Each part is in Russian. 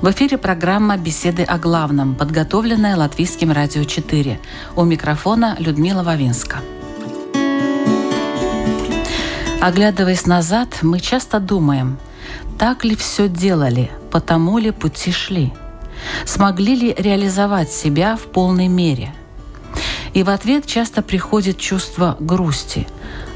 В эфире программа «Беседы о главном», подготовленная Латвийским радио 4. У микрофона Людмила Вавинска. Оглядываясь назад, мы часто думаем, так ли все делали, потому ли пути шли, смогли ли реализовать себя в полной мере. И в ответ часто приходит чувство грусти,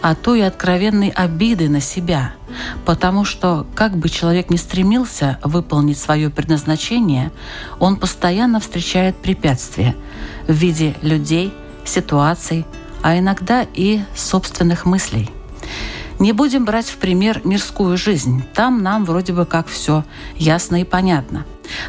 а то и откровенной обиды на себя – потому что, как бы человек ни стремился выполнить свое предназначение, он постоянно встречает препятствия в виде людей, ситуаций, а иногда и собственных мыслей. Не будем брать в пример мирскую жизнь. Там нам вроде бы как все ясно и понятно.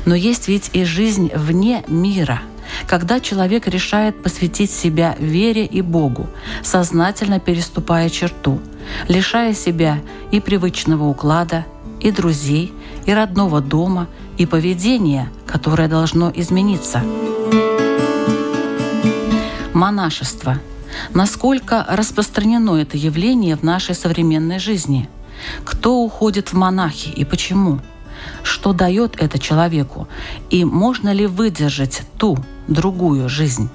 Но есть ведь и жизнь вне мира – когда человек решает посвятить себя вере и Богу, сознательно переступая черту, лишая себя и привычного уклада, и друзей, и родного дома, и поведения, которое должно измениться. Монашество. Насколько распространено это явление в нашей современной жизни? Кто уходит в монахи и почему? Что дает это человеку? И можно ли выдержать ту, другую жизнь?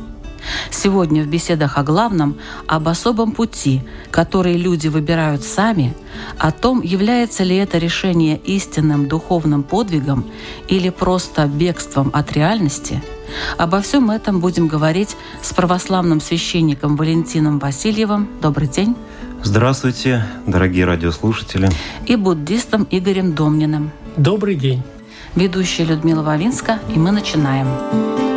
Сегодня в беседах о главном, об особом пути, который люди выбирают сами, о том, является ли это решение истинным духовным подвигом или просто бегством от реальности, обо всем этом будем говорить с православным священником Валентином Васильевым. Добрый день. Здравствуйте, дорогие радиослушатели. И буддистом Игорем Домниным. Добрый день. Ведущая Людмила Вавинска, и мы начинаем.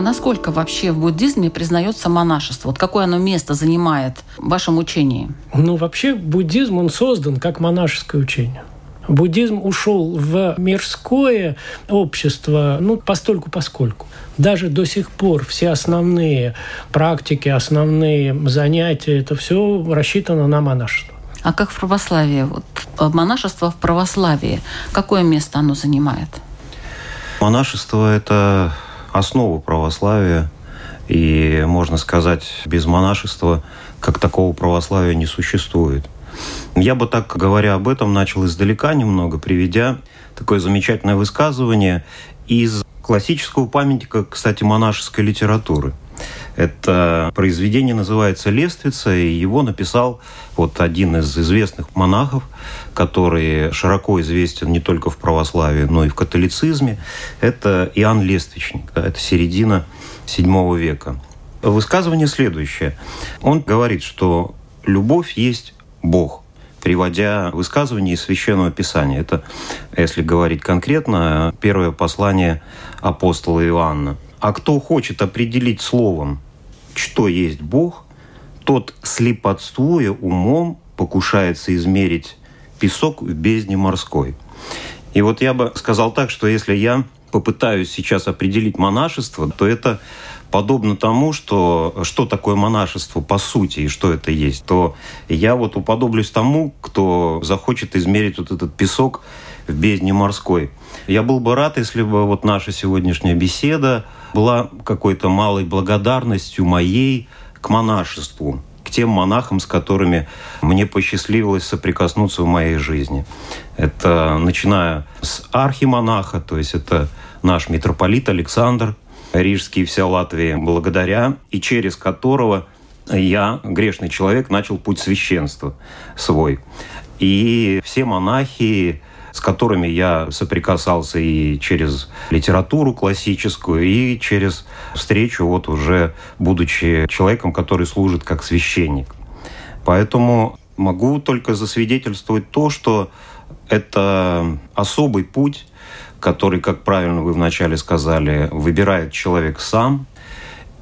А насколько вообще в буддизме признается монашество? Вот какое оно место занимает в вашем учении? Ну, вообще буддизм, он создан как монашеское учение. Буддизм ушел в мирское общество, ну, постольку поскольку. Даже до сих пор все основные практики, основные занятия, это все рассчитано на монашество. А как в православии? Вот монашество в православии, какое место оно занимает? Монашество – это основу православия. И, можно сказать, без монашества как такого православия не существует. Я бы так, говоря об этом, начал издалека немного, приведя такое замечательное высказывание из классического памятника, кстати, монашеской литературы – это произведение называется «Лествица», и его написал вот один из известных монахов, который широко известен не только в православии, но и в католицизме. Это Иоанн Лествичник. Это середина VII века. Высказывание следующее. Он говорит, что любовь есть Бог приводя высказывание из Священного Писания. Это, если говорить конкретно, первое послание апостола Иоанна – а кто хочет определить словом, что есть Бог, тот слепотствуя умом покушается измерить песок в бездне морской. И вот я бы сказал так, что если я попытаюсь сейчас определить монашество, то это подобно тому, что что такое монашество по сути и что это есть, то я вот уподоблюсь тому, кто захочет измерить вот этот песок в бездне морской. Я был бы рад, если бы вот наша сегодняшняя беседа была какой-то малой благодарностью моей к монашеству, к тем монахам, с которыми мне посчастливилось соприкоснуться в моей жизни. Это начиная с архимонаха, то есть это наш митрополит Александр Рижский, вся Латвия, благодаря и через которого я, грешный человек, начал путь священства свой. И все монахи, с которыми я соприкасался и через литературу классическую, и через встречу, вот уже будучи человеком, который служит как священник. Поэтому могу только засвидетельствовать то, что это особый путь, который, как правильно вы вначале сказали, выбирает человек сам.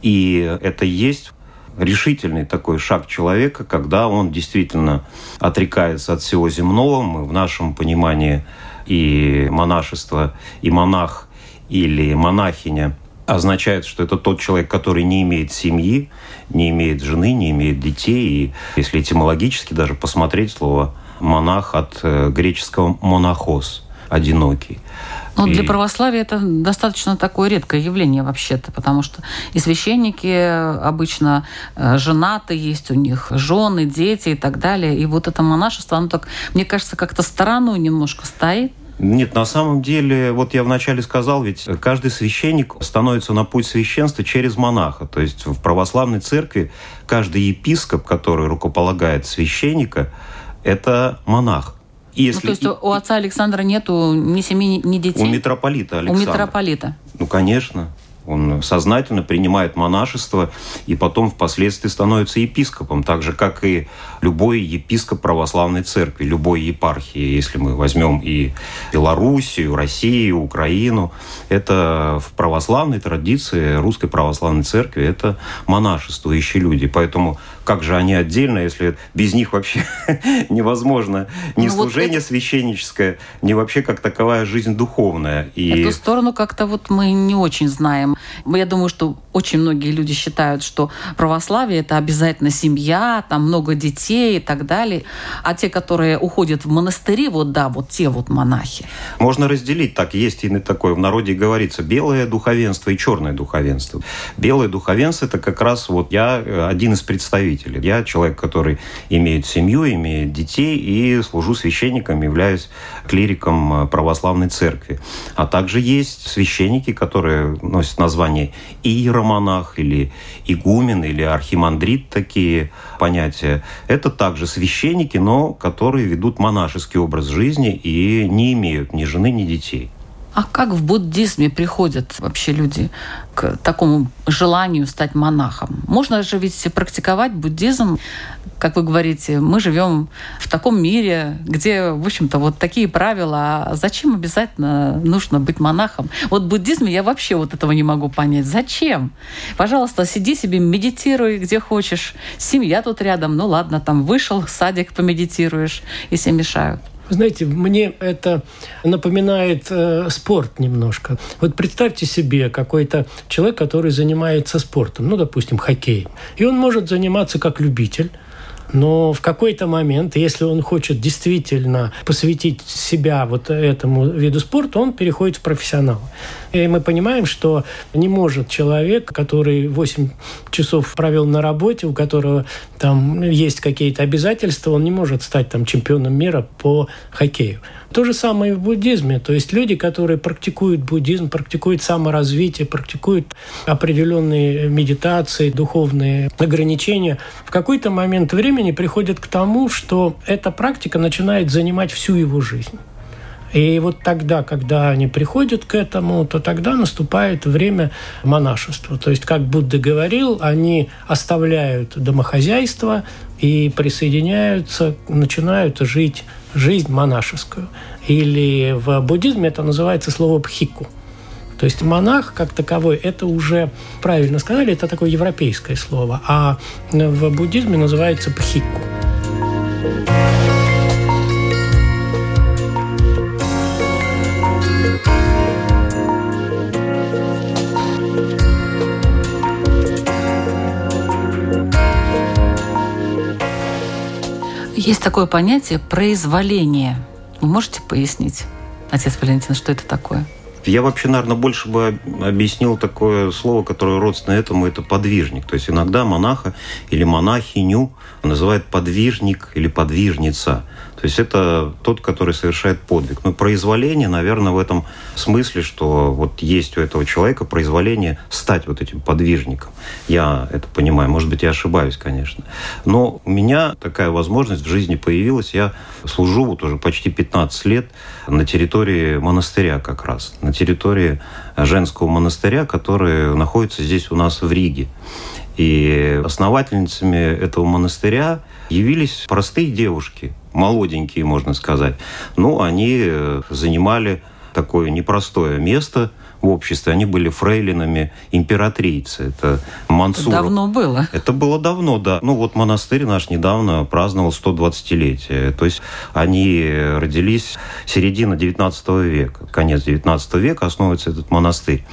И это есть решительный такой шаг человека, когда он действительно отрекается от всего земного. Мы в нашем понимании и монашество, и монах или монахиня означает, что это тот человек, который не имеет семьи, не имеет жены, не имеет детей. И если этимологически даже посмотреть слово «монах» от э, греческого «монахос» – «одинокий». Но и... для православия это достаточно такое редкое явление вообще-то, потому что и священники обычно э, женаты, есть у них жены, дети и так далее. И вот это монашество, оно так, мне кажется, как-то стороной немножко стоит. Нет, на самом деле, вот я вначале сказал, ведь каждый священник становится на путь священства через монаха. То есть в православной церкви каждый епископ, который рукополагает священника, это монах. Если... Ну, то есть у отца Александра нету ни семьи, ни детей? У митрополита Александра. У митрополита. Ну, конечно. Он сознательно принимает монашество и потом впоследствии становится епископом, так же, как и любой епископ православной церкви, любой епархии, если мы возьмем и Белоруссию, Россию, Украину. Это в православной традиции русской православной церкви это монашествующие люди. Поэтому как же они отдельно, если без них вообще невозможно ни ну, служение вот это... священническое, ни вообще как таковая жизнь духовная. И... Эту сторону как-то вот мы не очень знаем. Я думаю, что очень многие люди считают, что православие – это обязательно семья, там много детей и так далее. А те, которые уходят в монастыри, вот да, вот те вот монахи. Можно разделить, так есть и такое, в народе говорится, белое духовенство и черное духовенство. Белое духовенство – это как раз вот я э, один из представителей служитель. Я человек, который имеет семью, имеет детей и служу священником, являюсь клириком э, православной церкви. А также есть священники, которые носят название иеромонах или игумен или архимандрит, такие понятия. Это также священники, но которые ведут монашеский образ жизни и не имеют ни жены, ни детей. А как в буддизме приходят вообще люди к такому желанию стать монахом? Можно же ведь практиковать буддизм, как вы говорите, мы живем в таком мире, где, в общем-то, вот такие правила. А зачем обязательно нужно быть монахом? Вот в буддизме я вообще вот этого не могу понять. Зачем? Пожалуйста, сиди себе, медитируй где хочешь. Семья тут рядом. Ну ладно, там вышел, садик помедитируешь, если мешают. Знаете, мне это напоминает э, спорт немножко. Вот представьте себе какой-то человек, который занимается спортом, ну, допустим, хоккеем. И он может заниматься как любитель, но в какой-то момент, если он хочет действительно посвятить себя вот этому виду спорта, он переходит в профессионал. И мы понимаем, что не может человек, который 8 часов провел на работе, у которого там есть какие-то обязательства, он не может стать там чемпионом мира по хоккею. То же самое и в буддизме. То есть люди, которые практикуют буддизм, практикуют саморазвитие, практикуют определенные медитации, духовные ограничения, в какой-то момент времени приходят к тому, что эта практика начинает занимать всю его жизнь. И вот тогда, когда они приходят к этому, то тогда наступает время монашества. То есть, как Будда говорил, они оставляют домохозяйство и присоединяются, начинают жить жизнь монашескую. Или в буддизме это называется слово «пхику». То есть монах как таковой, это уже, правильно сказали, это такое европейское слово, а в буддизме называется пхику. Есть такое понятие произволение. Вы можете пояснить, отец Валентин, что это такое? Я вообще, наверное, больше бы объяснил такое слово, которое родственно этому, это подвижник. То есть иногда монаха или монахиню называют подвижник или подвижница. То есть это тот, который совершает подвиг. Но произволение, наверное, в этом смысле, что вот есть у этого человека произволение стать вот этим подвижником. Я это понимаю. Может быть, я ошибаюсь, конечно. Но у меня такая возможность в жизни появилась. Я служу вот уже почти 15 лет на территории монастыря как раз. На территории женского монастыря, который находится здесь у нас в Риге. И основательницами этого монастыря явились простые девушки, молоденькие, можно сказать. Ну, они э, занимали такое непростое место в обществе, они были фрейлинами императрицы. Это Мансур. Давно было. Это было давно, да. Ну вот монастырь наш недавно праздновал 120-летие. То есть они родились середина 19 века, конец 19 века основывается этот монастырь.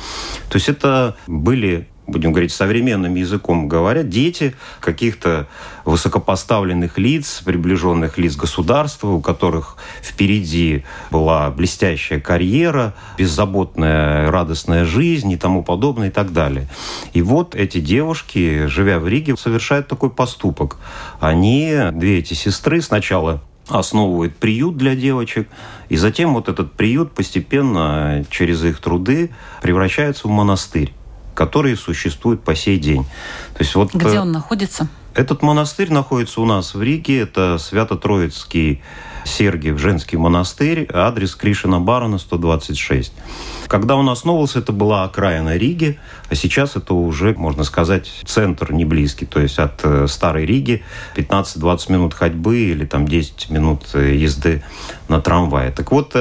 То есть это были будем говорить современным языком говоря, дети каких-то высокопоставленных лиц, приближенных лиц государства, у которых впереди была блестящая карьера, беззаботная, радостная жизнь и тому подобное и так далее. И вот эти девушки, живя в Риге, совершают такой поступок. Они, две эти сестры, сначала основывают приют для девочек, и затем вот этот приют постепенно через их труды превращается в монастырь которые существуют по сей день. То есть вот, Где э, он находится? Этот монастырь находится у нас в Риге. Это Свято-Троицкий Сергиев женский монастырь, адрес Кришина Барона, 126. Когда он основывался, это была окраина Риги, а сейчас это уже, можно сказать, центр не близкий. То есть от э, Старой Риги 15-20 минут ходьбы или там 10 минут э, езды на трамвае. Так вот,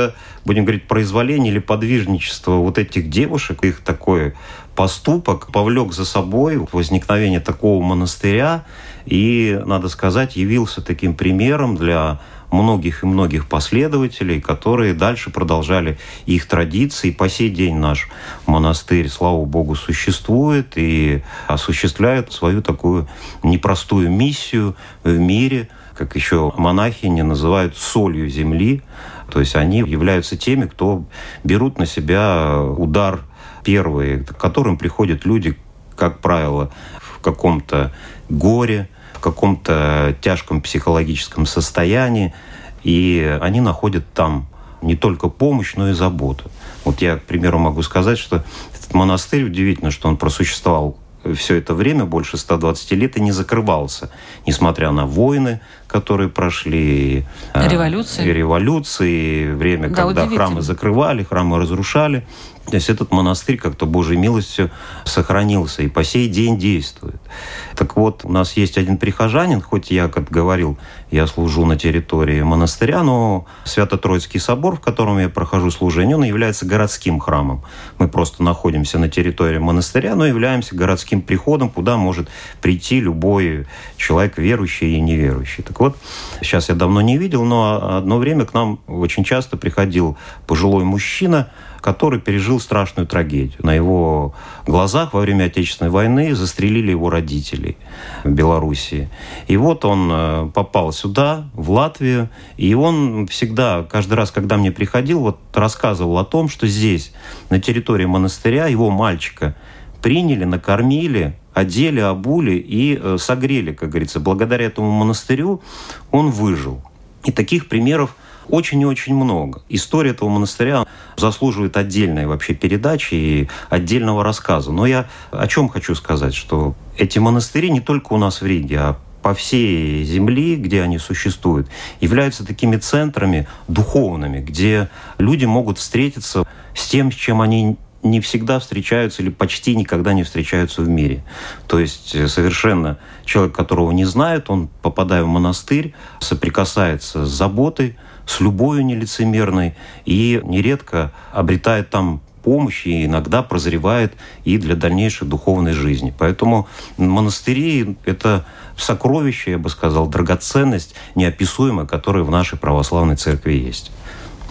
будем говорить, произволение или подвижничество вот этих девушек, их такое поступок повлек за собой возникновение такого монастыря и, надо сказать, явился таким примером для многих и многих последователей, которые дальше продолжали их традиции. По сей день наш монастырь, слава богу, существует и осуществляет свою такую непростую миссию в мире, как еще монахини называют солью земли. То есть они являются теми, кто берут на себя удар первые, к которым приходят люди, как правило, в каком-то горе, в каком-то тяжком психологическом состоянии, и они находят там не только помощь, но и заботу. Вот я, к примеру, могу сказать, что этот монастырь, удивительно, что он просуществовал все это время, больше 120 лет, и не закрывался, несмотря на войны, которые прошли. Революции. И революции, время, да, когда храмы закрывали, храмы разрушали. То есть этот монастырь как-то Божьей милостью сохранился и по сей день действует. Так вот, у нас есть один прихожанин, хоть я, как говорил, я служу на территории монастыря, но Свято-Троицкий собор, в котором я прохожу служение, он является городским храмом. Мы просто находимся на территории монастыря, но являемся городским приходом, куда может прийти любой человек, верующий и неверующий. Так вот, сейчас я давно не видел, но одно время к нам очень часто приходил пожилой мужчина, который пережил страшную трагедию. На его глазах во время Отечественной войны застрелили его родителей в Белоруссии. И вот он э, попал сюда, в Латвию, и он всегда, каждый раз, когда мне приходил, вот рассказывал о том, что здесь, на территории монастыря, его мальчика приняли, накормили, одели, обули и э, согрели, как говорится. Благодаря этому монастырю он выжил. И таких примеров очень и очень много. История этого монастыря заслуживает отдельной вообще передачи и отдельного рассказа. Но я о чем хочу сказать, что эти монастыри не только у нас в Риге, а по всей земле, где они существуют, являются такими центрами духовными, где люди могут встретиться с тем, с чем они не всегда встречаются или почти никогда не встречаются в мире. То есть э, совершенно человек, которого не знает, он, попадая в монастырь, соприкасается с заботой, с любовью нелицемерной и нередко обретает там помощь и иногда прозревает и для дальнейшей духовной жизни. Поэтому монастыри – это сокровище, я бы сказал, драгоценность неописуемая, которая в нашей православной церкви есть.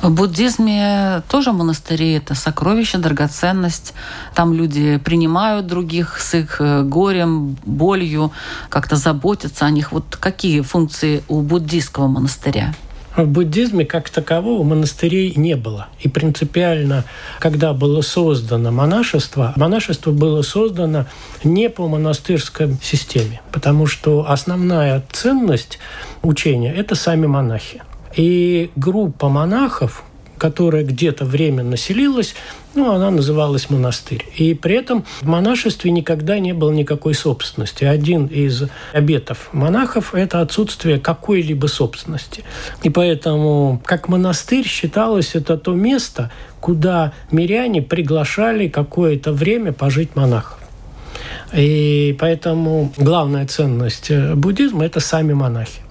В буддизме тоже монастыри – это сокровище, драгоценность. Там люди принимают других с их э, горем, болью, как-то заботятся о них. Вот какие функции у буддийского монастыря? В буддизме как такового монастырей не было. И принципиально, когда было создано монашество, монашество было создано не по монастырской системе, потому что основная ценность учения – это сами монахи. И группа монахов, которая где-то временно селилась, ну, она называлась монастырь. И при этом в монашестве никогда не было никакой собственности. Один из обетов монахов – это отсутствие какой-либо собственности. И поэтому, как монастырь считалось, это то место, куда миряне приглашали какое-то время пожить монахов. И поэтому главная ценность буддизма – это сами монахи.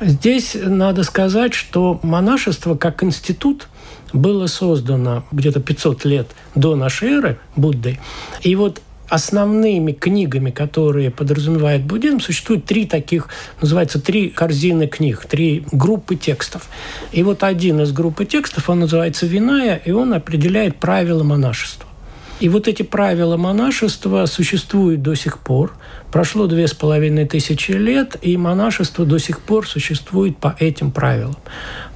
Здесь надо сказать, что монашество как институт было создано где-то 500 лет до нашей эры Буддой. И вот основными книгами, которые подразумевает буддизм, существует три таких, называется, три корзины книг, три группы текстов. И вот один из группы текстов, он называется «Виная», и он определяет правила монашества. И вот эти правила монашества существуют до сих пор. Прошло две с половиной тысячи лет, и монашество до сих пор существует по этим правилам.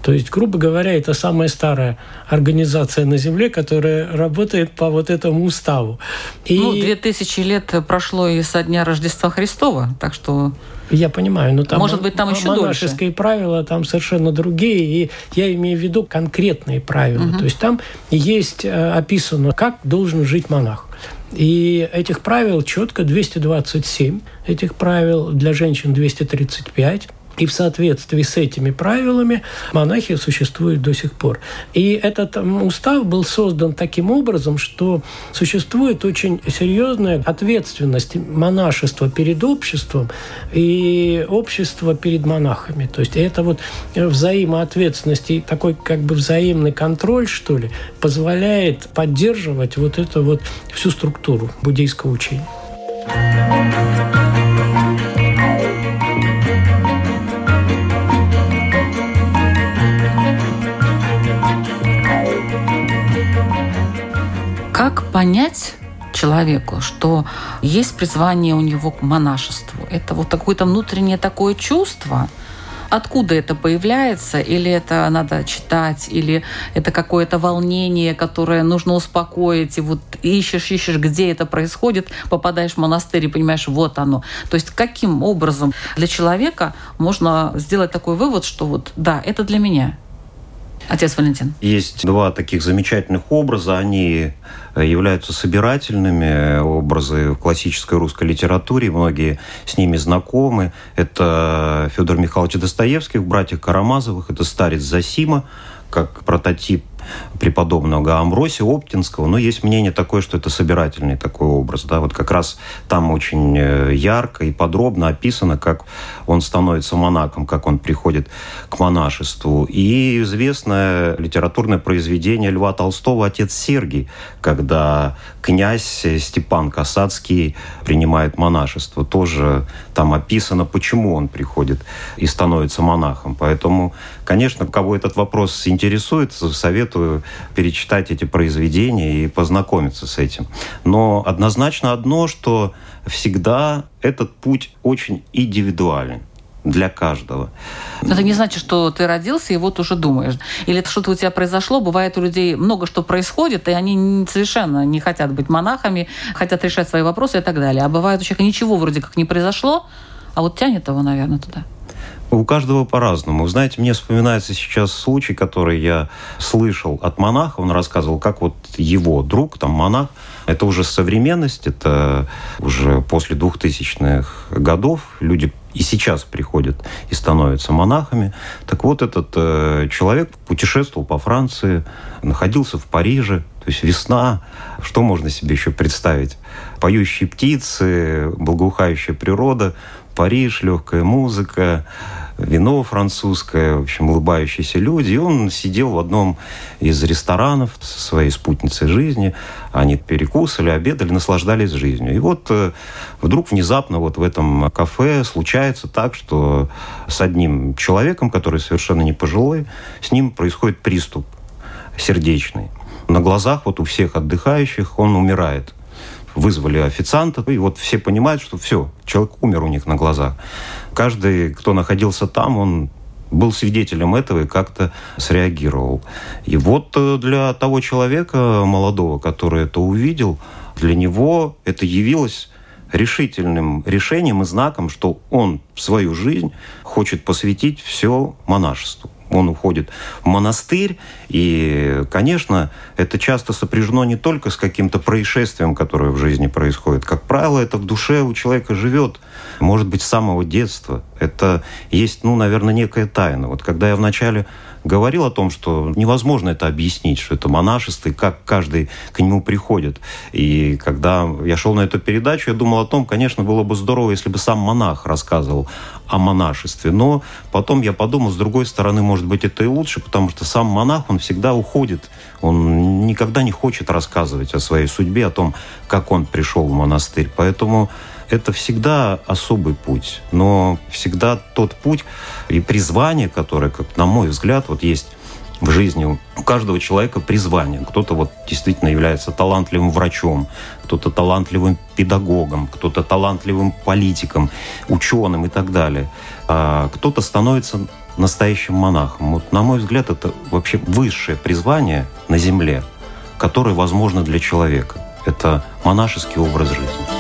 То есть, грубо говоря, это самая старая организация на Земле, которая работает по вот этому уставу. И... Ну, две тысячи лет прошло и со дня Рождества Христова, так что... Я понимаю, но там может быть там еще монашеские дольше. правила там совершенно другие, и я имею в виду конкретные правила. Угу. То есть там есть э, описано, как должен жить монах. И этих правил четко 227, этих правил для женщин 235. И в соответствии с этими правилами монахи существуют до сих пор. И этот устав был создан таким образом, что существует очень серьезная ответственность монашества перед обществом и общества перед монахами. То есть это вот взаимоответственность и такой как бы взаимный контроль, что ли, позволяет поддерживать вот эту вот всю структуру буддийского учения. Понять человеку, что есть призвание у него к монашеству? Это вот какое-то внутреннее такое чувство, откуда это появляется, или это надо читать, или это какое-то волнение, которое нужно успокоить, и вот ищешь, ищешь, где это происходит, попадаешь в монастырь и понимаешь, вот оно. То есть каким образом для человека можно сделать такой вывод, что вот да, это для меня, Отец Валентин. Есть два таких замечательных образа. Они э, являются собирательными образы в классической русской литературе. Многие с ними знакомы. Это Федор Михайлович Достоевский в «Братьях Карамазовых». Это старец Засима, как прототип преподобного Амбросия Оптинского, но есть мнение такое, что это собирательный такой образ. Да? Вот как раз там очень э, ярко и подробно описано, как он становится монахом, как он приходит к монашеству. И известное литературное произведение Льва Толстого «Отец Сергий», когда князь Степан Касацкий принимает монашество. Тоже там описано, почему он приходит и становится монахом. Поэтому, конечно, кого этот вопрос интересует, совет советую перечитать эти произведения и познакомиться с этим. Но однозначно одно, что всегда этот путь очень индивидуален для каждого. Это не значит, что ты родился и вот уже думаешь. Или что-то у тебя произошло. Бывает у людей много что происходит, и они совершенно не хотят быть монахами, хотят решать свои вопросы и так далее. А бывает у человека ничего вроде как не произошло, а вот тянет его, наверное, туда. У каждого по-разному. Знаете, мне вспоминается сейчас случай, который я слышал от монаха. Он рассказывал, как вот его друг, там монах, это уже современность, это уже после двухтысячных годов. Люди и сейчас приходят и становятся монахами. Так вот, этот э, человек путешествовал по Франции, находился в Париже, то есть весна, что можно себе еще представить? Поющие птицы, благоухающая природа, Париж, легкая музыка, вино французское, в общем, улыбающиеся люди. И он сидел в одном из ресторанов со своей спутницей жизни. Они перекусывали, обедали, наслаждались жизнью. И вот э, вдруг внезапно вот в этом кафе случается так, что с одним человеком, который совершенно не пожилой, с ним происходит приступ сердечный. На глазах вот у всех отдыхающих он умирает вызвали официанта, и вот все понимают, что все, человек умер у них на глазах. Каждый, кто находился там, он был свидетелем этого и как-то среагировал. И вот э, для того человека молодого, который это увидел, для него это явилось решительным решением и знаком, что он свою жизнь хочет посвятить все монашеству он уходит в монастырь. И, конечно, это часто сопряжено не только с каким-то происшествием, которое в жизни происходит. Как правило, это в душе у человека живет, может быть, с самого детства. Это есть, ну, наверное, некая тайна. Вот когда я вначале говорил о том, что невозможно это объяснить, что это монашество, и как каждый к нему приходит. И когда я шел на эту передачу, я думал о том, конечно, было бы здорово, если бы сам монах рассказывал о монашестве. Но потом я подумал, с другой стороны, может быть, это и лучше, потому что сам монах, он всегда уходит, он никогда не хочет рассказывать о своей судьбе, о том, как он пришел в монастырь. Поэтому это всегда особый путь, но всегда тот путь и призвание, которое, как на мой взгляд, вот есть в жизни у каждого человека призвание. Кто-то вот действительно является талантливым врачом, кто-то талантливым педагогом, кто-то талантливым политиком, ученым и так далее. А кто-то становится настоящим монахом. Вот, на мой взгляд, это вообще высшее призвание на Земле, которое возможно для человека. Это монашеский образ жизни.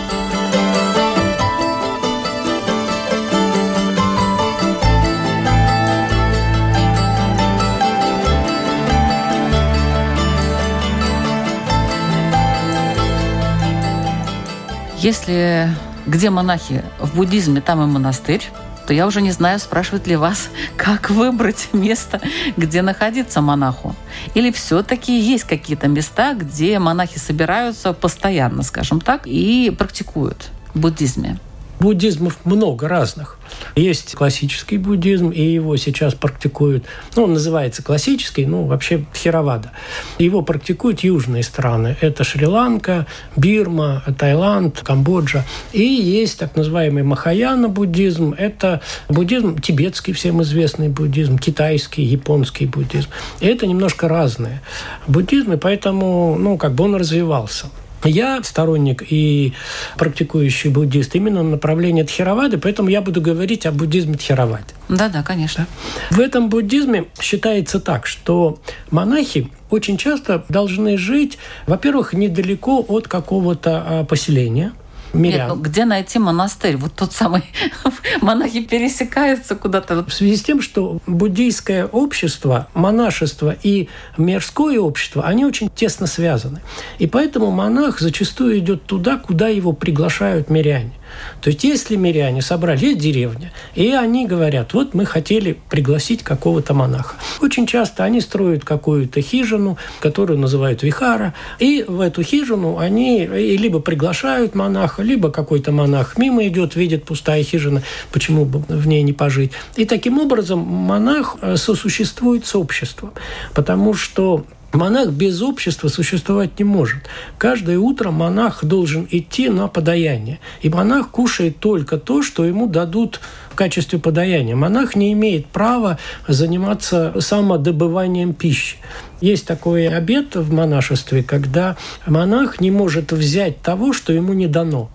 Если где монахи в буддизме, там и монастырь, то я уже не знаю, спрашивают ли вас, как выбрать место, где находиться монаху. Или все-таки есть какие-то места, где монахи собираются постоянно, скажем так, и практикуют в буддизме буддизмов много разных. Есть классический буддизм, и его сейчас практикуют, ну, он называется классический, ну, вообще Херавада. Его практикуют южные страны. Это Шри-Ланка, Бирма, Таиланд, Камбоджа. И есть так называемый Махаяна буддизм. Это буддизм тибетский, всем известный буддизм, китайский, японский буддизм. И это немножко разные буддизмы, поэтому, ну, как бы он развивался. Я сторонник и практикующий буддист именно направления Тхеравады, поэтому я буду говорить о буддизме Тхераваде. Да-да, конечно. В этом буддизме считается так, что монахи очень часто должны жить, во-первых, недалеко от какого-то а, поселения – мирян. Нет, ну где найти монастырь? Вот тот самый монахи пересекаются куда-то. В связи с тем, что буддийское общество, монашество и мирское общество, они очень тесно связаны. И поэтому монах зачастую идет туда, куда его приглашают миряне. То есть если миряне собрали, есть деревня, и они говорят, вот мы хотели пригласить какого-то монаха. Очень часто они строят какую-то хижину, которую называют вихара, и в эту хижину они либо приглашают монаха, либо какой-то монах мимо идет, видит пустая хижина, почему бы в ней не пожить. И таким образом монах э, сосуществует с обществом, потому что Монах без общества существовать не может. Каждое утро монах должен идти на подаяние. И монах кушает только то, что ему дадут в качестве подаяния. Монах не имеет права заниматься самодобыванием пищи. Есть такой обет в монашестве, когда монах не может взять того, что ему не дано.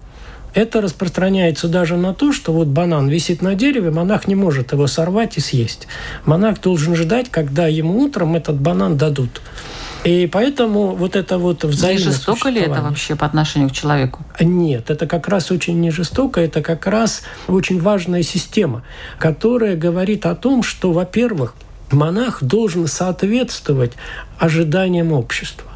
Это распространяется даже на то, что вот банан висит на дереве, монах не может его сорвать и съесть. Монах должен ждать, когда ему утром этот банан дадут. И поэтому вот это вот взаимное Не жестоко ли это вообще по отношению к человеку? Нет, это как раз очень не жестоко, это как раз очень важная система, которая говорит о том, что, во-первых, монах должен соответствовать ожиданиям общества.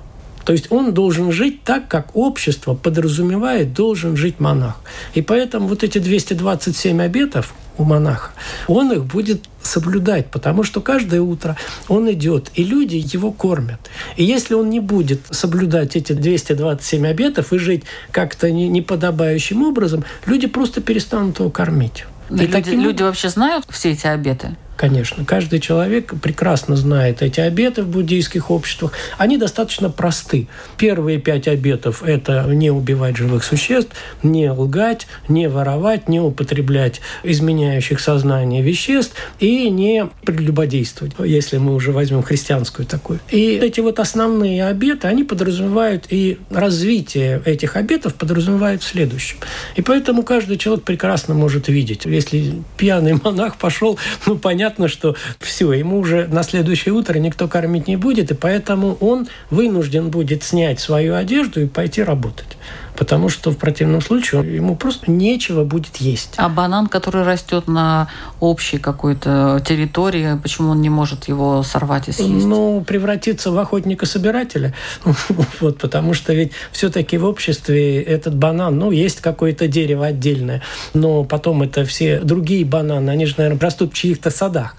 То есть он должен жить так, как общество подразумевает, должен жить монах. И поэтому вот эти 227 обетов у монаха, он их будет соблюдать, потому что каждое утро он идет, и люди его кормят. И если он не будет соблюдать эти 227 обетов и жить как-то неподобающим образом, люди просто перестанут его кормить. И, люди, таким... люди вообще знают все эти обеты? Конечно. Каждый человек прекрасно знает эти обеты в буддийских обществах. Они достаточно просты. Первые пять обетов – это не убивать живых существ, не лгать, не воровать, не употреблять изменяющих сознание веществ и не прелюбодействовать, если мы уже возьмем христианскую такую. И эти вот основные обеты, они подразумевают, и развитие этих обетов подразумевает следующем. И поэтому каждый человек прекрасно может видеть, если пьяный монах пошел, ну, понятно, понятно, что все, ему уже на следующее утро никто кормить не будет, и поэтому он вынужден будет снять свою одежду и пойти работать. Потому что в противном случае ему просто нечего будет есть. А банан, который растет на общей какой-то территории, почему он не может его сорвать и съесть? Ну, превратиться в охотника-собирателя. вот, потому что ведь все-таки в обществе этот банан, ну, есть какое-то дерево отдельное, но потом это все другие бананы, они же, наверное, растут в чьих-то садах.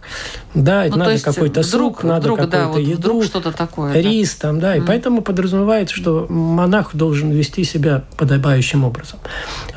Да, ну, надо какой-то сук, надо какую-то да, вот еду, что-то такое, рис да? там, да, mm. и поэтому подразумевается, что монах должен вести себя подобающим образом.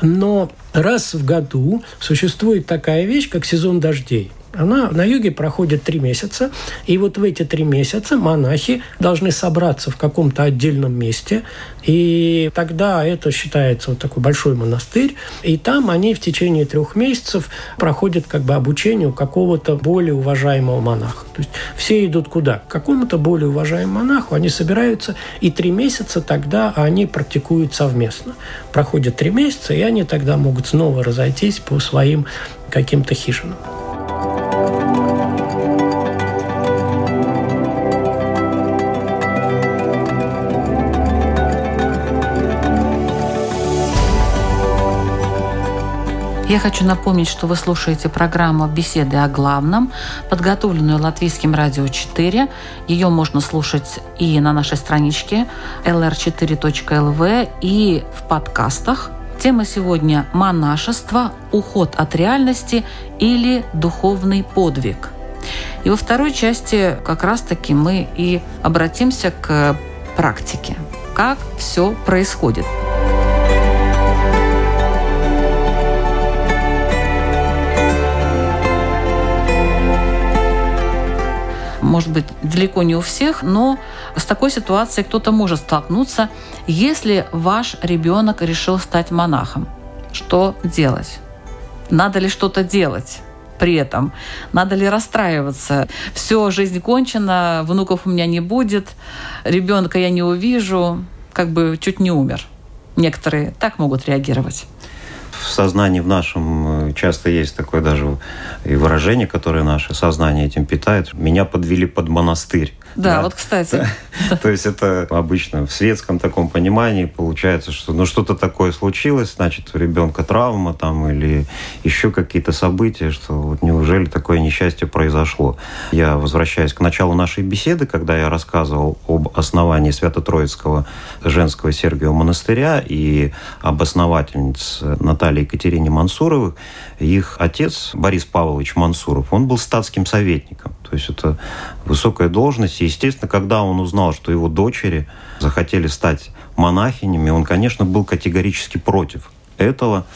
Но раз в году существует такая вещь, как сезон дождей. Она на юге проходит три месяца, и вот в эти три месяца монахи должны собраться в каком-то отдельном месте, и тогда это считается вот такой большой монастырь, и там они в течение трех месяцев проходят как бы обучение у какого-то более уважаемого монаха. То есть все идут куда? К какому-то более уважаемому монаху, они собираются, и три месяца тогда они практикуют совместно. Проходят три месяца, и они тогда могут снова разойтись по своим каким-то хижинам. Я хочу напомнить, что вы слушаете программу «Беседы о главном», подготовленную Латвийским радио 4. Ее можно слушать и на нашей страничке lr4.lv, и в подкастах. Тема сегодня – монашество, уход от реальности или духовный подвиг. И во второй части как раз-таки мы и обратимся к практике. Как все происходит – может быть, далеко не у всех, но с такой ситуацией кто-то может столкнуться, если ваш ребенок решил стать монахом. Что делать? Надо ли что-то делать? при этом? Надо ли расстраиваться? Все, жизнь кончена, внуков у меня не будет, ребенка я не увижу, как бы чуть не умер. Некоторые так могут реагировать в сознании в нашем э, часто есть такое даже и выражение, которое наше сознание этим питает. Меня подвели под монастырь. Да, да? вот кстати. То есть это обычно в светском таком понимании получается, что ну что-то такое случилось, значит у ребенка травма там или еще какие-то события, что вот неужели такое несчастье произошло. Я возвращаюсь к началу нашей беседы, когда я рассказывал об основании Свято-Троицкого женского Сергиева монастыря и об основательнице Наталье Екатерине Мансуровой. Их отец Борис Павлович Мансуров, он был статским советником. То есть это высокая должность. И, естественно, когда он узнал, что его дочери захотели стать монахинями, он, конечно, был категорически против этого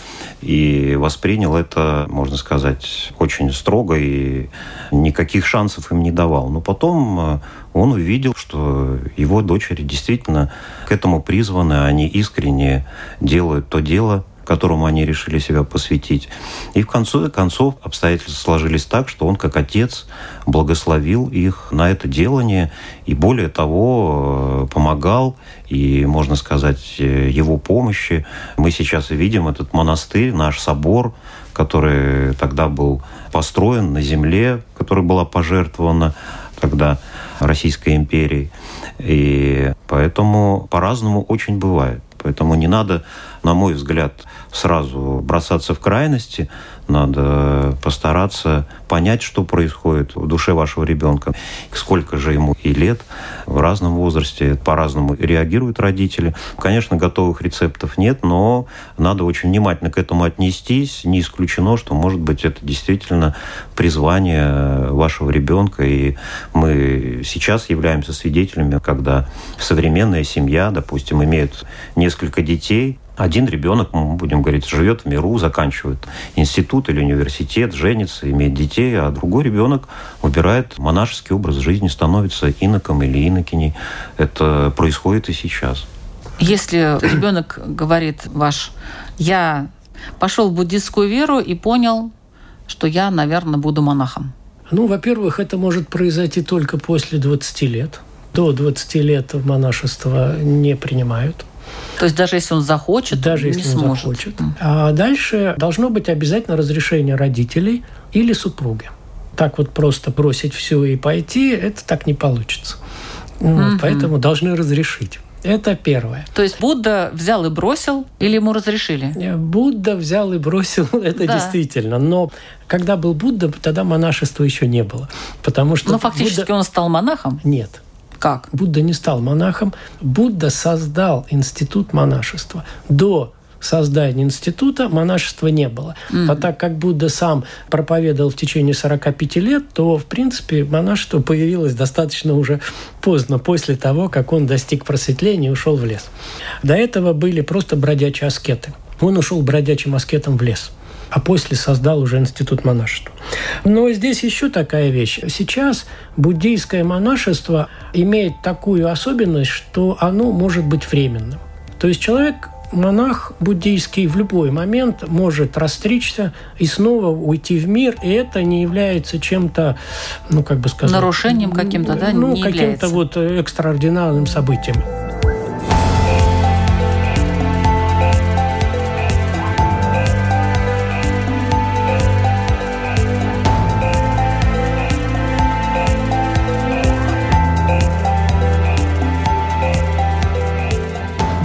и воспринял это, можно сказать, очень строго и никаких шансов им не давал. Но потом э, он увидел, что его дочери действительно к этому призваны, они искренне делают то дело, которому они решили себя посвятить. И в конце концов обстоятельства сложились так, что он как отец благословил их на это делание и более того э, помогал и, можно сказать, э, его помощи. Мы сейчас видим этот монастырь, наш собор, который тогда был построен на земле, которая была пожертвована тогда Российской империей. И поэтому по-разному очень бывает. Поэтому не надо, на мой взгляд, сразу бросаться в крайности, надо постараться понять, что происходит в душе вашего ребенка, сколько же ему и лет, в разном возрасте, по-разному реагируют родители. Конечно, готовых рецептов нет, но надо очень внимательно к этому отнестись. Не исключено, что, может быть, это действительно призвание вашего ребенка, и мы сейчас являемся свидетелями, когда современная семья, допустим, имеет несколько детей, один ребенок, мы будем говорить, живет в миру, заканчивает институт или университет, женится, имеет детей, а другой ребенок выбирает монашеский образ жизни, становится иноком или инокиней. Это происходит и сейчас. Если ребенок говорит ваш, я пошел в буддистскую веру и понял, что я, наверное, буду монахом. Ну, во-первых, это может произойти только после 20 лет. До 20 лет монашество не принимают. То есть даже если он захочет, даже он если не он сможет. захочет. А дальше должно быть обязательно разрешение родителей или супруги. Так вот просто бросить все и пойти, это так не получится. Вот, угу. Поэтому должны разрешить. Это первое. То есть Будда взял и бросил, или ему разрешили? Э, Будда взял и бросил, это Да. действительно. Но когда был Будда, тогда монашества еще не было. Потому что Ну, фактически Будда- он стал монахом? Нет. Как? Будда не стал монахом. Будда создал институт монашества. До создания института монашества не было. А так как Будда сам проповедовал в течение 45 лет, то, в принципе, монашество появилось достаточно уже поздно, после того, как он достиг просветления и ушел в лес. До этого были просто бродячие аскеты. Он ушел бродячим аскетом в лес а после создал уже институт монашества. Но здесь еще такая вещь. Сейчас буддийское монашество имеет такую особенность, что оно может быть временным. То есть человек монах буддийский в любой момент может растричься и снова уйти в мир, и это не является чем-то, ну, как бы сказать... Нарушением каким-то, да, Ну, каким-то вот экстраординарным событием.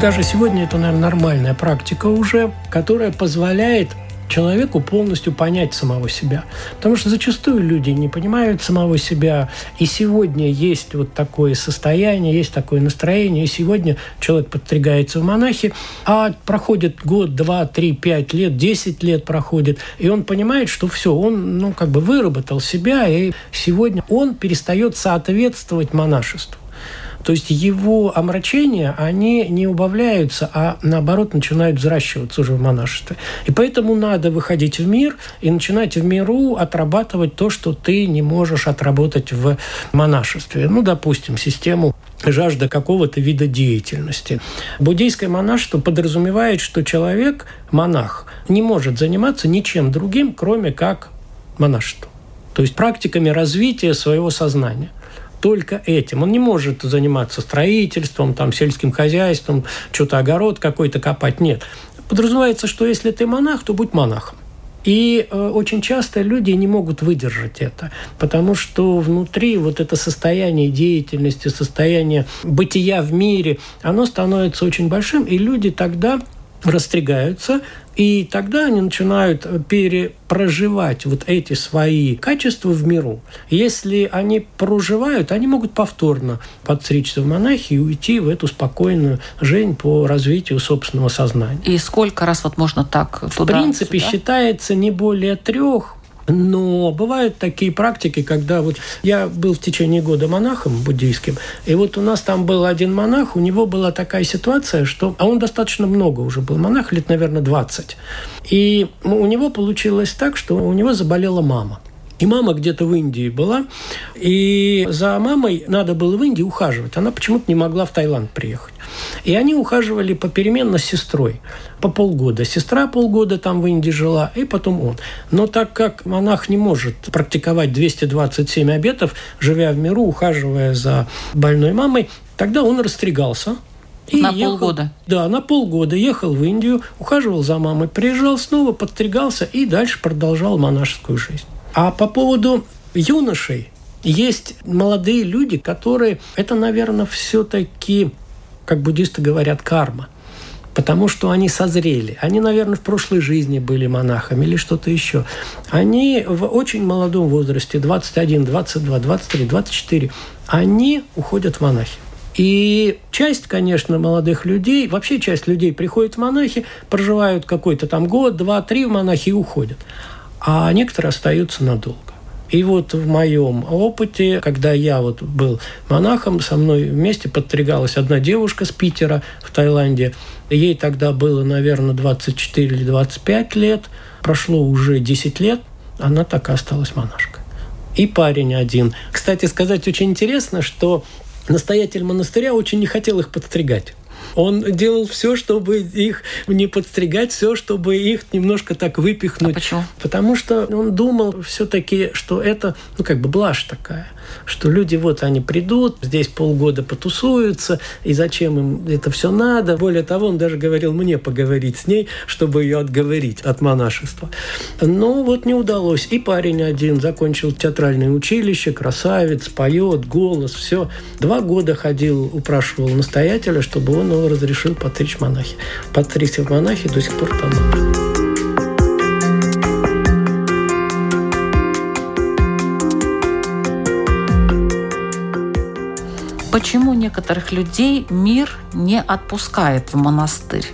Даже сегодня это, наверное, нормальная практика уже, которая позволяет человеку полностью понять самого себя. Потому что зачастую люди не понимают самого себя. И сегодня есть вот такое состояние, есть такое настроение. И сегодня человек подстригается в монахи, а проходит год, два, три, пять лет, десять лет проходит, и он понимает, что все, он, ну, как бы выработал себя, и сегодня он перестает соответствовать монашеству. То есть его омрачения, они не убавляются, а наоборот начинают взращиваться уже в монашестве. И поэтому надо выходить в мир и начинать в миру отрабатывать то, что ты не можешь отработать в монашестве. Ну, допустим, систему жажда какого-то вида деятельности. Буддийское монашество подразумевает, что человек, монах, не может заниматься ничем другим, кроме как монашеством. То есть практиками развития своего сознания только этим. Он не может заниматься строительством, там, сельским хозяйством, что-то огород какой-то копать. Нет. Подразумевается, что если ты монах, то будь монахом. И э, очень часто люди не могут выдержать это, потому что внутри вот это состояние деятельности, состояние бытия в мире, оно становится очень большим, и люди тогда растригаются, и тогда они начинают перепроживать вот эти свои качества в миру. Если они проживают, они могут повторно подстричься в монахи и уйти в эту спокойную жизнь по развитию собственного сознания. И сколько раз вот можно так В туда принципе, сюда? считается не более трех но бывают такие практики, когда вот я был в течение года монахом буддийским, и вот у нас там был один монах, у него была такая ситуация, что... А он достаточно много уже был монах, лет, наверное, 20. И у него получилось так, что у него заболела мама. И мама где-то в Индии была, и за мамой надо было в Индии ухаживать. Она почему-то не могла в Таиланд приехать. И они ухаживали попеременно с сестрой по полгода. Сестра полгода там в Индии жила, и потом он. Но так как монах не может практиковать 227 обетов, живя в миру, ухаживая за больной мамой, тогда он растригался, и На ехал- полгода? Да, на полгода ехал в Индию, ухаживал за мамой, приезжал снова, подстригался и дальше продолжал монашескую жизнь. А по поводу юношей, есть молодые люди, которые, это, наверное, все-таки, как буддисты говорят, карма. Потому что они созрели. Они, наверное, в прошлой жизни были монахами или что-то еще. Они в очень молодом возрасте, 21, 22, 23, 24, они уходят в монахи. И часть, конечно, молодых людей, вообще часть людей приходит в монахи, проживают какой-то там год, два, три в монахи и уходят. А некоторые остаются надолго. И вот в моем опыте, когда я вот был монахом, со мной вместе подстригалась одна девушка с Питера в Таиланде. Ей тогда было, наверное, 24 или 25 лет. Прошло уже 10 лет, она так и осталась монашкой. И парень один. Кстати сказать, очень интересно, что настоятель монастыря очень не хотел их подстригать. Он делал все, чтобы их не подстригать, все, чтобы их немножко так выпихнуть. А почему? Потому что он думал все-таки, что это, ну, как бы блажь такая что люди вот они придут, здесь полгода потусуются, и зачем им это все надо. Более того, он даже говорил мне поговорить с ней, чтобы ее отговорить от монашества. Но вот не удалось. И парень один закончил театральное училище, красавец, поет, голос, все. Два года ходил, упрашивал настоятеля, чтобы он его разрешил потричь монахи. Потричься в монахи до сих пор там. почему некоторых людей мир не отпускает в монастырь.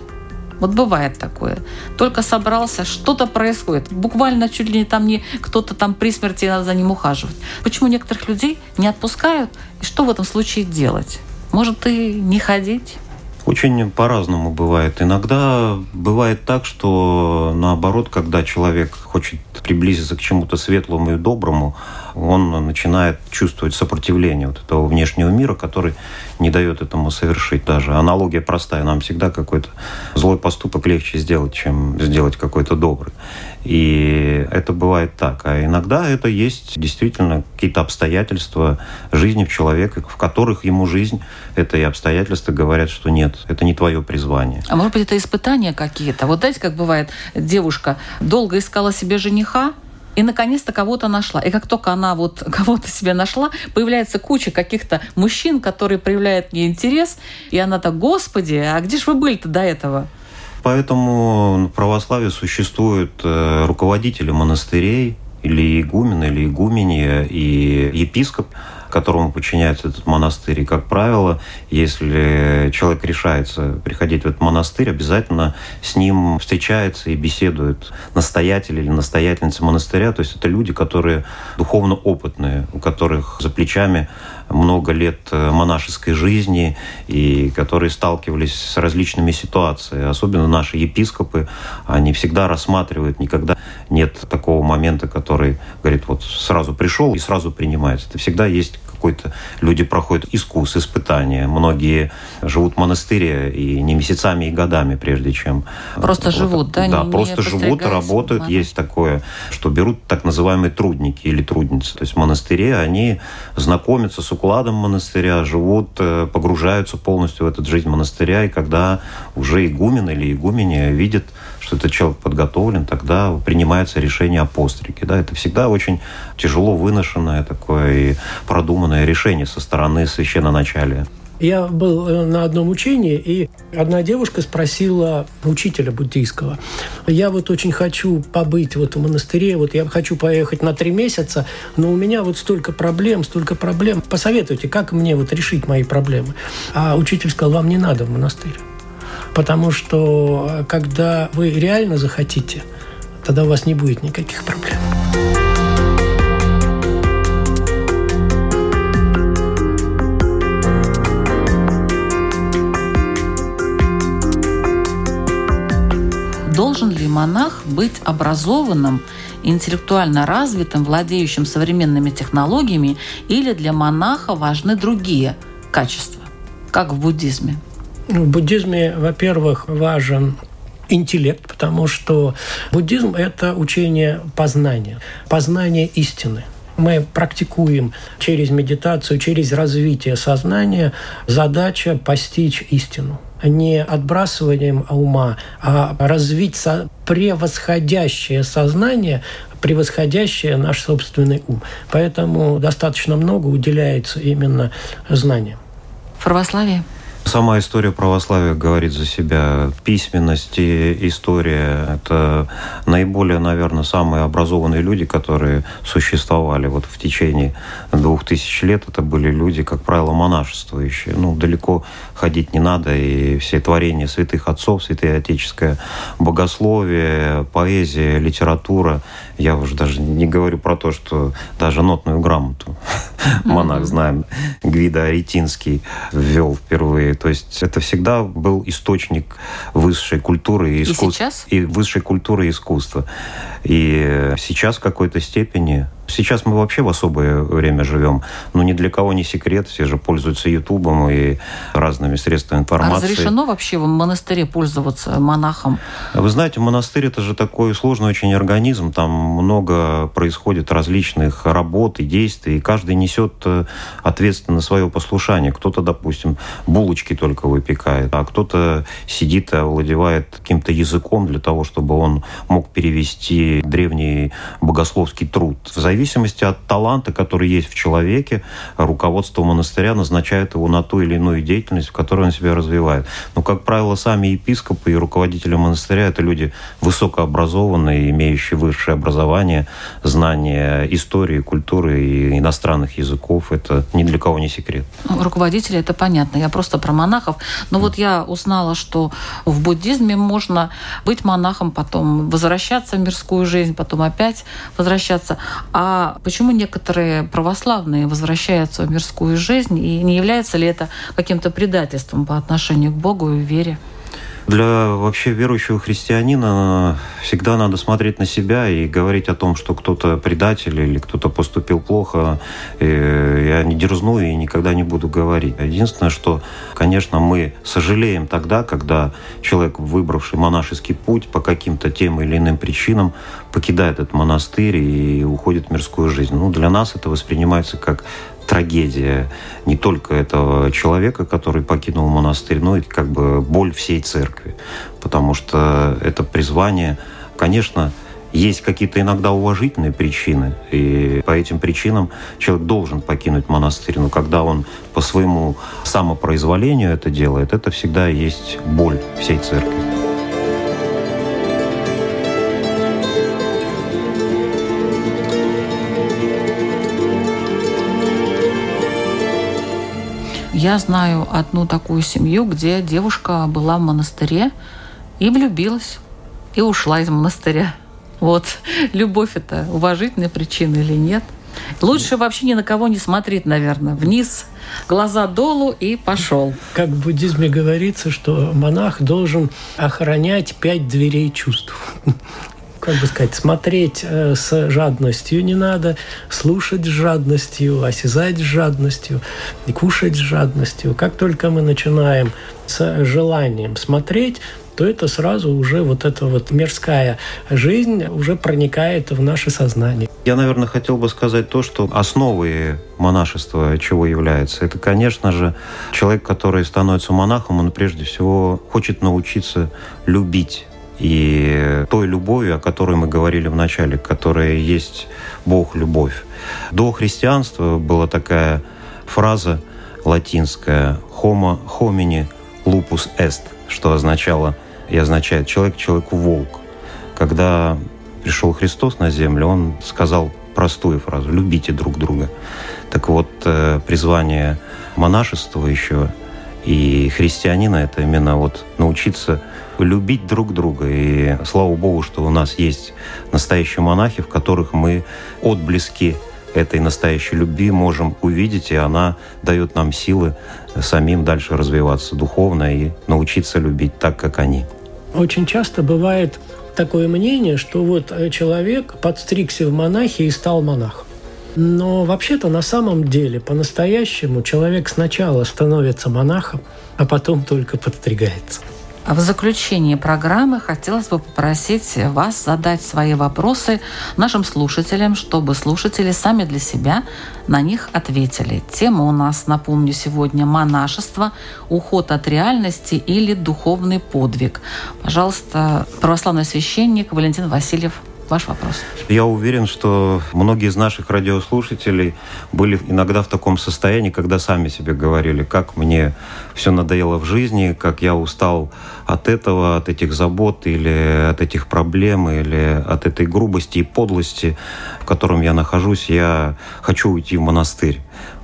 Вот бывает такое. Только собрался, что-то происходит. Буквально чуть ли не там не кто-то там при смерти надо за ним ухаживать. Почему некоторых людей не отпускают? И что в этом случае делать? Может, и не ходить? Очень по-разному бывает. Иногда бывает так, что наоборот, когда человек хочет приблизиться к чему-то светлому и доброму, он начинает чувствовать сопротивление вот этого внешнего мира, который не дает этому совершить даже. Аналогия простая. Нам всегда какой-то злой поступок легче сделать, чем сделать какой-то добрый. И это бывает так. А иногда это есть действительно какие-то обстоятельства жизни человека, в которых ему жизнь, это и обстоятельства говорят, что нет, это не твое призвание. А может быть, это испытания какие-то? Вот знаете, как бывает, девушка долго искала себе жениха, и наконец-то кого-то нашла. И как только она вот кого-то себе нашла, появляется куча каких-то мужчин, которые проявляют ей интерес, и она так, господи, а где же вы были-то до этого? Поэтому в православии существуют э, руководители монастырей, или игумен, или игуменья, и епископ, которому подчиняется этот монастырь. И, как правило, если человек решается приходить в этот монастырь, обязательно с ним встречается и беседует настоятель или настоятельница монастыря. То есть это люди, которые духовно опытные, у которых за плечами много лет э, монашеской жизни и которые сталкивались с различными ситуациями. Особенно наши епископы, они всегда рассматривают, никогда нет такого момента, который говорит, вот сразу пришел и сразу принимается. Это всегда есть какой-то... Люди проходят искус, испытания. Многие живут в монастыре и не месяцами, и годами, прежде чем... Просто вот, живут, да? Да, не просто живут и работают. Ладно. Есть такое, что берут так называемые трудники или трудницы. То есть в монастыре они знакомятся с укладом монастыря, живут, э, погружаются полностью в эту жизнь монастыря, и когда уже игумен или игуменя видят что этот человек подготовлен, тогда принимается решение о пострике. Да? Это всегда очень тяжело выношенное такое и продуманное решение со стороны священноначалия. Я был э, на одном учении, и одна девушка спросила учителя буддийского, я вот очень хочу побыть вот в монастыре, вот я хочу поехать на три месяца, но у меня вот столько проблем, столько проблем. Посоветуйте, как мне вот решить мои проблемы? А учитель сказал, вам не надо в монастырь. Потому что э, когда вы реально захотите, тогда у вас не будет никаких проблем. Должен ли монах быть образованным, интеллектуально развитым, владеющим современными технологиями, или для монаха важны другие качества, как в буддизме? В буддизме, во-первых, важен интеллект, потому что буддизм – это учение познания, познание истины. Мы практикуем через медитацию, через развитие сознания задача постичь истину не отбрасыванием ума, а развить превосходящее сознание, превосходящее наш собственный ум. Поэтому достаточно много уделяется именно знаниям. В православии Сама история православия говорит за себя. Письменность и история – это наиболее, наверное, самые образованные люди, которые существовали вот в течение двух тысяч лет. Это были люди, как правило, монашествующие. Ну, далеко ходить не надо, и все творения святых отцов, святое отеческое богословие, поэзия, литература. Я уже даже не говорю про то, что даже нотную грамоту монах, знаем, Гвида Аретинский ввел впервые то есть это всегда был источник высшей культуры и искусства. И, и высшей культуры и искусства. И сейчас в какой-то степени Сейчас мы вообще в особое время живем. Но ни для кого не секрет, все же пользуются Ютубом и разными средствами А информации. разрешено вообще в монастыре пользоваться монахом? Вы знаете, монастырь это же такой сложный очень организм, там много происходит различных работ и действий, и каждый несет э, ответственно свое послушание. Кто-то, допустим, булочки только выпекает, а кто-то сидит и овладевает каким-то языком для того, чтобы он мог перевести древний богословский труд. В зависимости от таланта, который есть в человеке, руководство монастыря назначает его на ту или иную деятельность, в которой он себя развивает. Но, как правило, сами епископы и руководители монастыря – это люди высокообразованные, имеющие высшее образование, знания истории, культуры и иностранных языков. Это ни для кого не секрет. Ну, руководители, это понятно. Я просто про монахов. Но вот я узнала, что в буддизме можно быть монахом, потом возвращаться в мирскую жизнь, потом опять возвращаться. А почему некоторые православные возвращаются в мирскую жизнь? И не является ли это каким-то предательством по отношению к Богу и вере? Для вообще верующего христианина всегда надо смотреть на себя и говорить о том, что кто-то предатель или кто-то поступил плохо. И я не дерзну и никогда не буду говорить. Единственное, что, конечно, мы сожалеем тогда, когда человек, выбравший монашеский путь по каким-то тем или иным причинам, покидает этот монастырь и уходит в мирскую жизнь. Ну, для нас это воспринимается как трагедия не только этого человека, который покинул монастырь, но и как бы боль всей церкви. Потому что это призвание, конечно, есть какие-то иногда уважительные причины, и по этим причинам человек должен покинуть монастырь. Но когда он по своему самопроизволению это делает, это всегда есть боль всей церкви. Я знаю одну такую семью, где девушка была в монастыре и влюбилась, и ушла из монастыря. Вот, любовь это уважительная причина или нет? Лучше вообще ни на кого не смотреть, наверное. Вниз, глаза долу и пошел. Как в буддизме говорится, что монах должен охранять пять дверей чувств. Как бы сказать, смотреть э, с жадностью не надо, слушать с жадностью, осязать с жадностью, и кушать с жадностью. Как только мы начинаем с желанием смотреть, то это сразу уже вот эта вот мирская жизнь уже проникает в наше сознание. Я, наверное, хотел бы сказать то, что основой монашества чего является. Это, конечно же, человек, который становится монахом, он прежде всего хочет научиться любить. И той любовью, о которой мы говорили в начале, которая есть Бог – любовь. До христианства была такая фраза латинская «homo homini lupus est», что означало и означает «человек человеку волк». Когда пришел Христос на землю, он сказал простую фразу «любите друг друга». Так вот, э, призвание монашества еще и христианина – это именно вот научиться любить друг друга. И слава Богу, что у нас есть настоящие монахи, в которых мы отблески этой настоящей любви можем увидеть, и она дает нам силы самим дальше развиваться духовно и научиться любить так, как они. Очень часто бывает такое мнение, что вот человек подстригся в монахи и стал монахом. Но вообще-то на самом деле, по-настоящему, человек сначала становится монахом, а потом только подстригается. В заключение программы хотелось бы попросить вас задать свои вопросы нашим слушателям, чтобы слушатели сами для себя на них ответили. Тема у нас, напомню, сегодня «Монашество. Уход от реальности или духовный подвиг». Пожалуйста, православный священник Валентин Васильев ваш вопрос. Я уверен, что многие из наших радиослушателей были иногда в таком состоянии, когда сами себе говорили, как мне все надоело в жизни, как я устал от этого, от этих забот или от этих проблем, или от этой грубости и подлости, в котором я нахожусь. Я хочу уйти в монастырь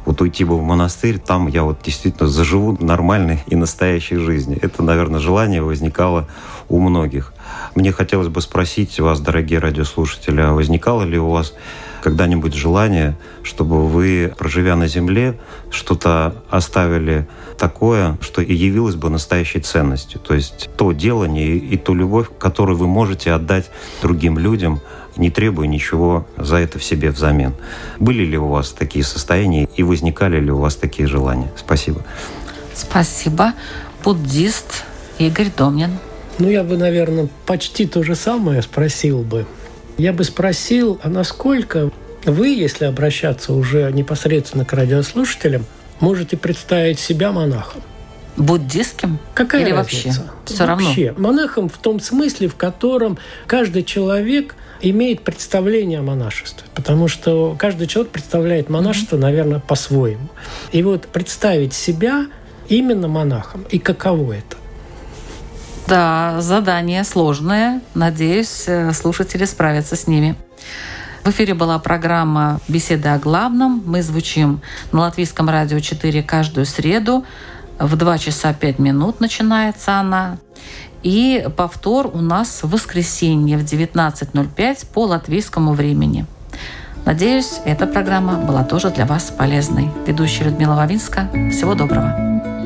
вот уйти бы в монастырь, там я вот действительно заживу нормальной и настоящей жизнью. Это, наверное, желание возникало у многих. Мне хотелось бы спросить вас, дорогие радиослушатели, а возникало ли у вас когда-нибудь желание, чтобы вы, проживя на Земле, что-то оставили такое, что и явилось бы настоящей ценностью. То есть то делание и ту любовь, которую вы можете отдать другим людям, не требуя ничего за это в себе взамен. Были ли у вас такие состояния и возникали ли у вас такие желания? Спасибо. Спасибо. Буддист Игорь Домнин. Ну, я бы, наверное, почти то же самое спросил бы. Я бы спросил, а насколько вы, если обращаться уже непосредственно к радиослушателям, можете представить себя монахом? Буддистским? Какая Или разница? вообще? Все равно. Вообще. Монахом в том смысле, в котором каждый человек имеет представление о монашестве. Потому что каждый человек представляет монашество, наверное, по-своему. И вот представить себя именно монахом. И каково это? Да, задание сложное. Надеюсь, э, слушатели справятся с ними. В эфире была программа «Беседа о главном». Мы звучим на Латвийском радио 4 каждую среду. В 2 часа 5 минут начинается она. И повтор у нас в воскресенье в 19.05 по латвийскому времени. Надеюсь, эта программа была тоже для вас полезной. Ведущая Людмила Вавинска. Всего доброго.